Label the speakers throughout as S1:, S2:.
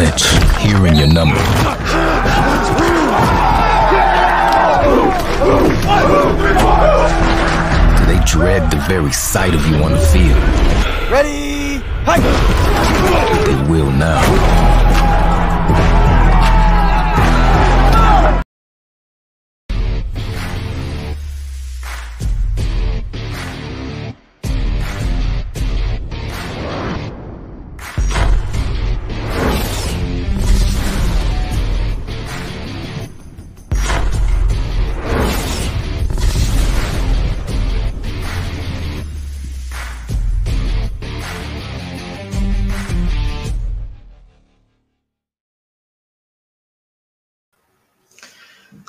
S1: flinch hearing your number. They dread the very sight of you on the field?
S2: Ready? Hike!
S1: They will now.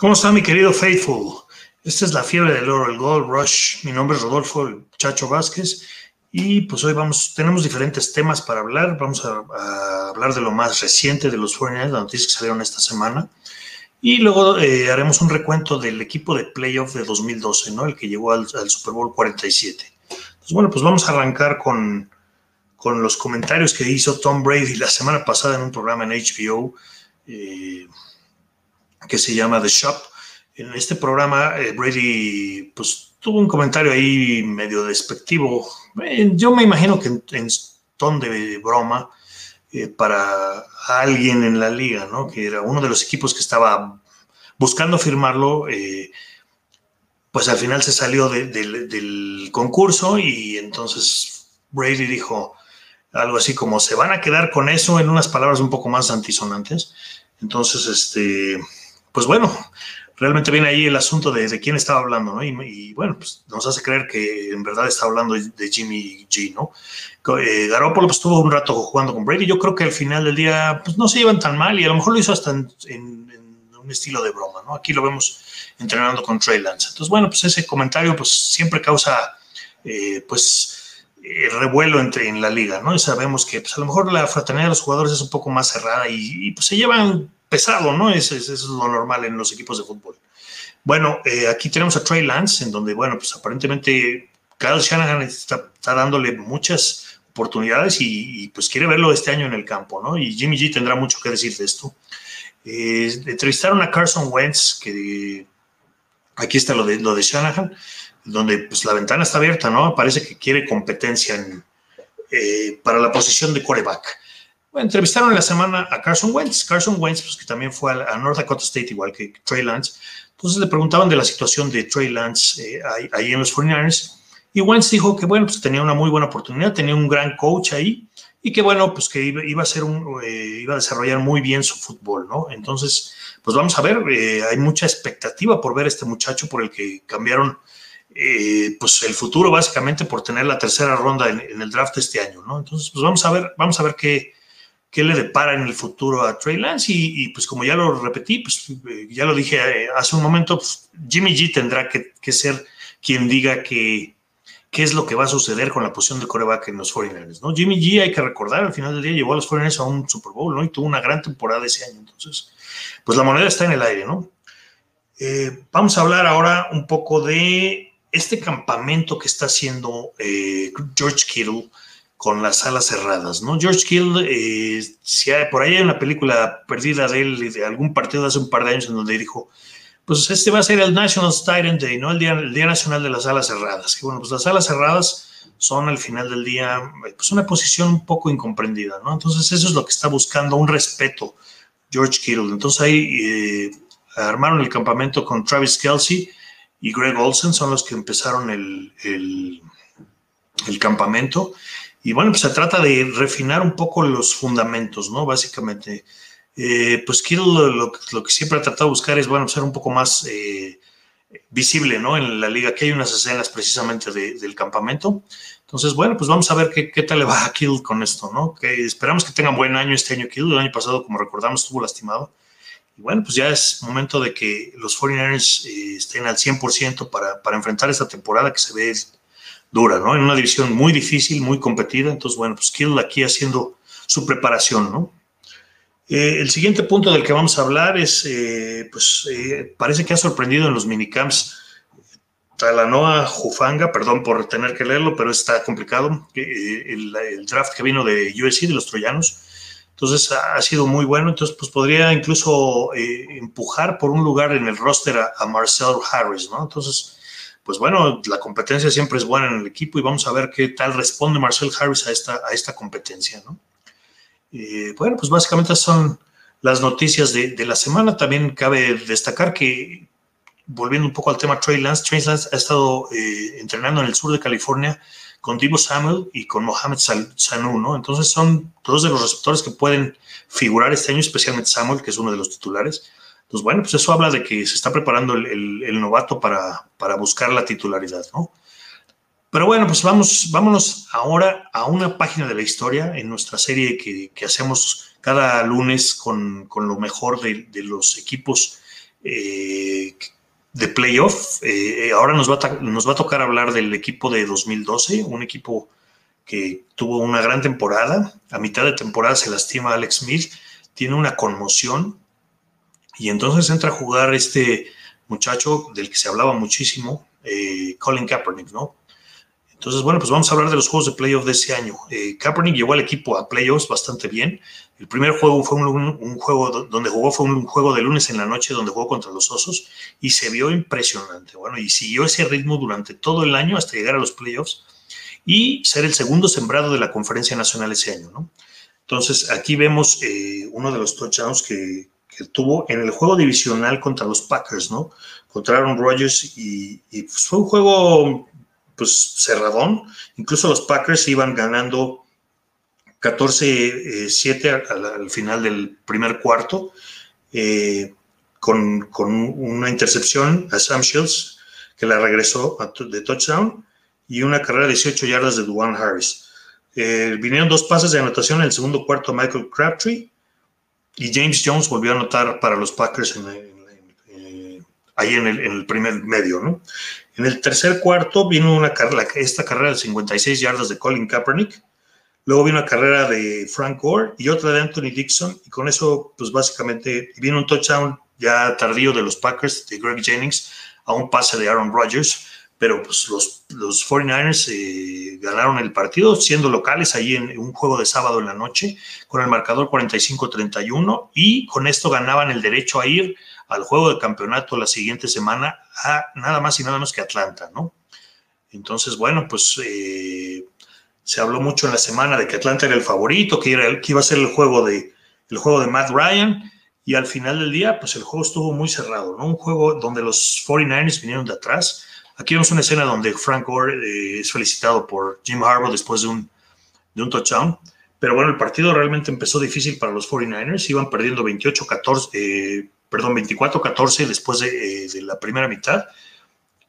S3: ¿Cómo está mi querido Faithful? Esta es la fiebre del oro, el Gold Rush. Mi nombre es Rodolfo el Chacho Vázquez y pues hoy vamos, tenemos diferentes temas para hablar. Vamos a, a hablar de lo más reciente de los 49ers, las noticias que salieron esta semana. Y luego eh, haremos un recuento del equipo de playoff de 2012, ¿no? El que llegó al, al Super Bowl 47. Entonces, bueno, pues vamos a arrancar con, con los comentarios que hizo Tom Brady la semana pasada en un programa en HBO. Eh, que se llama The Shop. En este programa, eh, Brady pues, tuvo un comentario ahí medio despectivo. Eh, yo me imagino que en, en ton de broma eh, para alguien en la liga, ¿no? que era uno de los equipos que estaba buscando firmarlo. eh, pues al final se salió de- del- del concurso y entonces Brady dijo algo así como se van a quedar con eso en unas palabras un poco más antisonantes. Entonces, este, pues bueno, realmente viene ahí el asunto de, quién estaba hablando, ¿no? Y, y, bueno, pues nos hace creer que en verdad está hablando de, Jimmy G, ¿no? Eh, Garoppolo pues estuvo un rato jugando con Brady. Yo creo que al final del día pues no se llevan tan mal y a lo mejor lo hizo hasta en, un estilo de broma, ¿no? Aquí lo vemos entrenando con Trey Lance. Entonces, bueno, pues ese comentario pues siempre causa eh, pues eh, revuelo entre en la liga, ¿no? Y sabemos que pues, a lo mejor la fraternidad de los jugadores es un poco más cerrada y, y, pues se llevan pesado, ¿no? Eso, es- lo normal en los equipos de fútbol. Bueno, eh, aquí tenemos a Trey Lance, en donde, bueno, pues aparentemente Kyle Shanahan está, dándole muchas oportunidades y, pues quiere verlo este año en el campo, ¿no? Y Jimmy G tendrá mucho que decir de esto. Eh, entrevistaron a Carson Wentz, que aquí está lo de, lo de Shanahan, donde pues la ventana está abierta, ¿no? Parece que quiere competencia en, eh, para la posición de quarterback. Bueno, entrevistaron en la semana a Carson Wentz. Carson Wentz, pues que también fue a, North Dakota State, igual que Trey Lance. Entonces le preguntaban de la situación de Trey Lance eh, ahí, en los 49ers. Y Wentz dijo que, bueno, pues tenía una muy buena oportunidad, tenía un gran coach ahí y que, bueno, pues que iba, a ser un, eh, iba a desarrollar muy bien su fútbol, ¿no? Entonces, pues vamos a ver, eh, hay mucha expectativa por ver a este muchacho por el que cambiaron pues el futuro básicamente por tener la tercera ronda en, en, el draft este año, ¿no? Entonces, pues vamos a ver, vamos a ver qué, qué le depara en el futuro a Trey Lance y, y pues como ya lo repetí, pues eh, ya lo dije eh, hace un momento, pues, Jimmy G tendrá que, que, ser quien diga que qué es lo que va a suceder con la posición de coreback en los 49ers, ¿no? Jimmy G, hay que recordar, al final del día llevó a los 49ers a un Super Bowl, ¿no? Y tuvo una gran temporada ese año, entonces, pues la moneda está en el aire, ¿no? Eh, vamos a hablar ahora un poco de este campamento que está haciendo eh, George Kittle con las alas cerradas, ¿no? George Kittle, eh, si hay, por ahí hay una película perdida de él, de algún partido de hace un par de años en donde dijo, pues este va a ser el National Titan Day, ¿no? El día, el día Nacional de las Alas Cerradas. Que bueno, pues las alas cerradas son al final del día, pues una posición un poco incomprendida, ¿no? Entonces eso es lo que está buscando, un respeto George Kittle. Entonces ahí eh, armaron el campamento con Travis Kelsey y Greg Olsen, son los que empezaron el, el campamento. Y bueno, pues se trata de refinar un poco los fundamentos, ¿no? Básicamente. Eh, pues Kittle lo, que siempre ha tratado de buscar es, bueno, ser un poco más eh, visible, ¿no? En la liga, aquí hay unas escenas precisamente de, del campamento. Entonces, bueno, pues vamos a ver qué, qué tal le va a Kittle con esto, ¿no? Esperamos que tenga buen año este año Kittle. El año pasado, como recordamos, estuvo lastimado. Y bueno, pues ya es momento de que los 49ers eh, estén al 100% para, para enfrentar esta temporada que se ve dura, ¿no? En una división muy difícil, muy competida. Entonces, bueno, pues Kittle aquí haciendo su preparación, ¿no? Eh, el siguiente punto del que vamos a hablar es, eh, pues, eh, parece que ha sorprendido en los minicamps Talanoa Jufanga, perdón por tener que leerlo, pero está complicado, el, el, draft que vino de USC, de los troyanos. Entonces ha, sido muy bueno. Entonces, pues podría incluso eh, empujar por un lugar en el roster a, Marcel Harris, ¿no? Entonces, pues bueno, la competencia siempre es buena en el equipo y vamos a ver qué tal responde Marcel Harris a esta, a esta competencia, ¿no? Eh, bueno, pues básicamente son las noticias de, la semana. También cabe destacar que, volviendo un poco al tema Trey Lance, Trey Lance ha estado eh, entrenando en el sur de California con Divo Samuel y con Mohamed Sanu. Entonces son dos de los receptores que pueden figurar este año, especialmente Samuel, que es uno de los titulares. Entonces, bueno, pues eso habla de que se está preparando el, novato para, para, buscar la titularidad, ¿no? Pero bueno, pues vamos, vámonos ahora a una página de la historia en nuestra serie que, hacemos cada lunes con, con lo mejor de, los equipos eh, de playoff. Eh, ahora nos va, a, nos va a tocar hablar del equipo de 2012, un equipo que tuvo una gran temporada. A mitad de temporada se lastima Alex Smith, tiene una conmoción y entonces entra a jugar este muchacho del que se hablaba muchísimo, eh, Colin Kaepernick, ¿no? Entonces, bueno, pues vamos a hablar de los juegos de playoff de ese año. Eh, Kaepernick llevó al equipo a playoffs bastante bien. El primer juego fue un, juego donde jugó, fue un juego de lunes en la noche donde jugó contra los Osos y se vio impresionante. Bueno, y siguió ese ritmo durante todo el año hasta llegar a los playoffs y ser el segundo sembrado de la conferencia nacional ese año, ¿no? Entonces, aquí vemos eh, uno de los touchdowns que, tuvo en el juego divisional contra los Packers, ¿no? Contra Aaron Rodgers y, pues, fue un juego pues cerradón. Incluso los Packers iban ganando 14-7 eh, al, final del primer cuarto, eh, con, una intercepción a Sam Shields, que la regresó de touchdown, y una carrera de 18 yardas de Duane Harris. Eh, vinieron dos pases de anotación en el segundo cuarto Michael Crabtree, y James Jones volvió a anotar para los Packers ahí en el, en el, primer medio, ¿no? En el tercer cuarto vino una carrera, esta carrera de 56 yardas de Colin Kaepernick. Luego vino una carrera de Frank Gore y otra de Anthony Dixon. Y con eso, pues básicamente, vino un touchdown ya tardío de los Packers, de Greg Jennings, a un pase de Aaron Rodgers. Pero pues los, los 49ers eh, ganaron el partido siendo locales ahí en un juego de sábado en la noche con el marcador 45-31 y con esto ganaban el derecho a ir al juego de campeonato la siguiente semana a nada más y nada menos que Atlanta, ¿no? Entonces, bueno, pues eh, se habló mucho en la semana de que Atlanta era el favorito, que, era, que iba a ser el juego, de, el juego de Matt Ryan, y al final del día, pues el juego estuvo muy cerrado, ¿no? Un juego donde los 49ers vinieron de atrás. Aquí vemos una escena donde Frank Gore eh, es felicitado por Jim Harbaugh después de un, de un touchdown. Pero bueno, el partido realmente empezó difícil para los 49ers. Iban perdiendo 28-14, eh, perdón, 24-14 después eh, de, la primera mitad.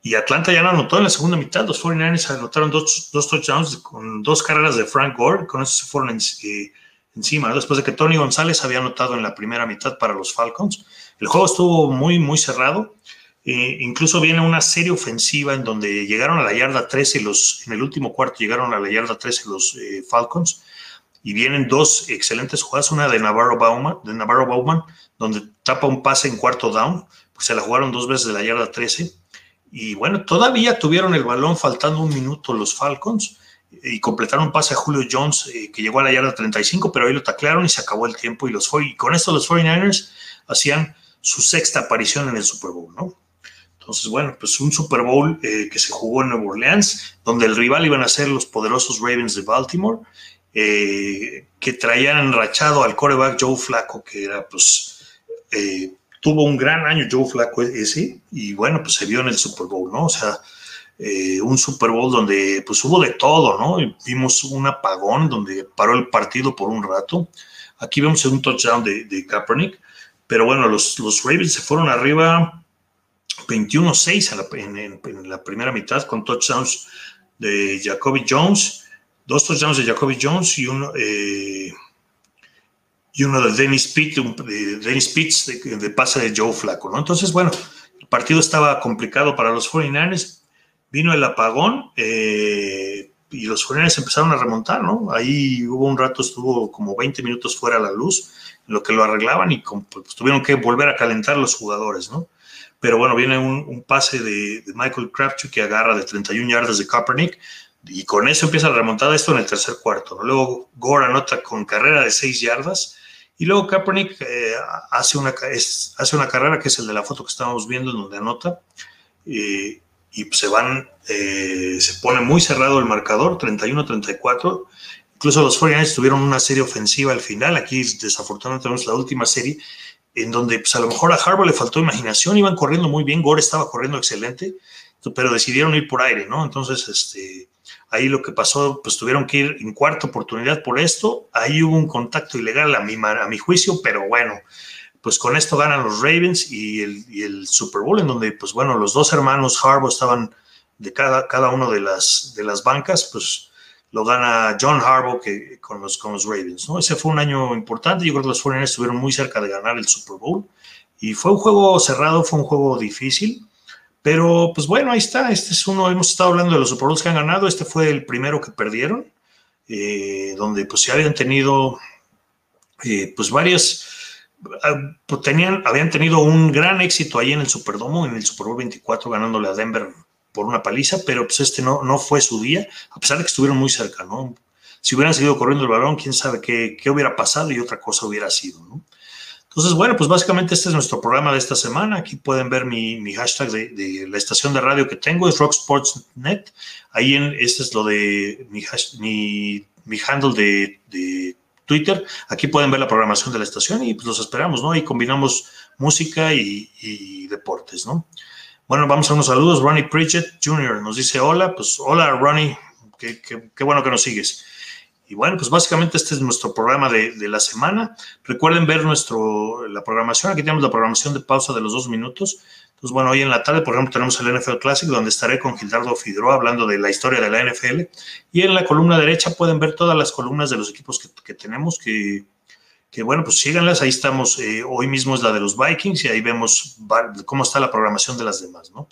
S3: Y Atlanta ya no anotó en la segunda mitad. Los 49ers anotaron dos, dos touchdowns con dos carreras de Frank Gore. Con eso se fueron eh, encima. Después de que Tony González había anotado en la primera mitad para los Falcons. El juego estuvo muy, muy cerrado. Eh, incluso viene una serie ofensiva en donde llegaron a la yarda 13 los, en el último cuarto llegaron a la yarda 13 los Falcons y vienen dos excelentes jugadas, una de Navarro Bauman, de Navarro Bauman, donde tapa un pase en cuarto down, pues se la jugaron dos veces de la yarda 13. Y bueno, todavía tuvieron el balón faltando un minuto los Falcons y completaron un pase a Julio Jones eh, que llegó a la yarda 35, pero ahí lo taclearon y se acabó el tiempo. Y, los, y con esto los 49ers hacían su sexta aparición en el Super Bowl, ¿no? Entonces, bueno, pues un Super Bowl eh, que se jugó en Nueva Orleans, donde el rival iban a ser los poderosos Ravens de Baltimore eh, que traían enrachado al coreback Joe Flaco, que era pues eh, tuvo un gran año Joe Flaco ese, y bueno, pues se vio en el Super Bowl, ¿no? O sea, un Super Bowl donde pues hubo de todo, ¿no? vimos un apagón donde paró el partido por un rato. Aquí vemos un touchdown de, Kaepernick, pero bueno, los, los, Ravens se fueron arriba 21-6 en, la primera mitad con touchdowns de Jacoby Jones dos touchdowns de Jacoby Jones y uno, eh, y uno de Dennis Pitt, de, Dennis Pitts de, pase de Joe Flaco, ¿no? Entonces, bueno, el partido estaba complicado para los 49ers, vino el apagón eh, y los 49ers empezaron a remontar, ¿no? Ahí hubo un rato, estuvo como 20 minutos fuera la luz, lo que lo arreglaban y pues, tuvieron que volver a calentar los jugadores, ¿no? Pero bueno, viene un, pase de, de, Michael Crabtree que agarra de 31 yardas de Kaepernick, y con eso empieza la remontada esto en el tercer cuarto. Luego Gore anota con carrera de seis yardas Y luego Kaepernick eh, hace, una, hace una carrera que es el de la foto que estábamos viendo, en donde anota, y se van, eh, se pone muy cerrado el marcador, 31-34. Incluso los 49ers tuvieron una serie ofensiva al final. Aquí, desafortunadamente, tenemos la última serie en donde pues, a lo mejor a Harbaugh le faltó imaginación, iban corriendo muy bien, Gore estaba corriendo excelente, pero decidieron ir por aire, ¿no? Entonces, este, ahí lo que pasó, pues tuvieron que ir en cuarta oportunidad por esto, ahí hubo un contacto ilegal a mi, a mi juicio, pero bueno, pues con esto ganan los Ravens y el, Super Bowl, en donde, pues bueno, los dos hermanos Harbaugh estaban de cada, cada uno de las, de las bancas, pues lo gana John Harbaugh que, con, los, con los Ravens. ¿no? Ese fue un año importante. Yo creo que los 49 estuvieron muy cerca de ganar el Super Bowl. Y fue un juego cerrado, fue un juego difícil. Pero pues bueno, ahí está. Este es uno, hemos estado hablando de los Super Bowls que han ganado. Este fue el primero que perdieron, eh, donde pues ya habían tenido eh, pues varias, ah, pues, tenían, habían tenido un gran éxito ahí en el Superdomo, en el Super Bowl 24, ganándole a Denver por una paliza, pero pues este no, no fue su día, a pesar de que estuvieron muy cerca, ¿no? Si hubieran seguido corriendo el balón, quién sabe qué, qué hubiera pasado y otra cosa hubiera sido, ¿no? Entonces, bueno, pues básicamente este es nuestro programa de esta semana. Aquí pueden ver mi, mi hashtag de, de, la estación de radio que tengo, es RockSportsNet. Ahí en, este es lo de mi, mi, mi handle de, de, Twitter. Aquí pueden ver la programación de la estación y pues los esperamos, ¿no? Y combinamos música y, y deportes, ¿no? Bueno, vamos a unos saludos. Ronnie Pritchett Jr. nos dice hola. Pues hola, Ronnie. Qué, bueno que nos sigues. Y bueno, pues básicamente este es nuestro programa de, la semana. Recuerden ver nuestro, la programación. Aquí tenemos la programación de pausa de los dos minutos. Entonces, bueno, hoy en la tarde, por ejemplo, tenemos el NFL Classic, donde estaré con Gildardo Figueroa hablando de la historia de la NFL. Y en la columna derecha pueden ver todas las columnas de los equipos que, que tenemos, que que bueno, pues síganlas, ahí estamos, eh, hoy mismo es la de los Vikings y ahí vemos cómo está la programación de las demás, ¿no?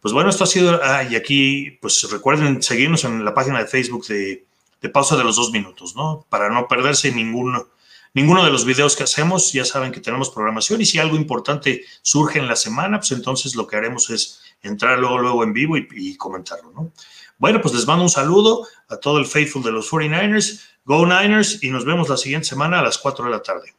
S3: Pues bueno, esto ha sido, ah, y aquí, pues recuerden seguirnos en la página de Facebook de, de Pausa de los Dos Minutos, ¿no? Para no perderse ninguno, ninguno de los videos que hacemos, ya saben que tenemos programación y si algo importante surge en la semana, pues entonces lo que haremos es entrar luego, luego en vivo y, y comentarlo, ¿no? Bueno, pues les mando un saludo a todo el faithful de los 49ers. Go Niners y nos vemos la siguiente semana a las 4 de la tarde.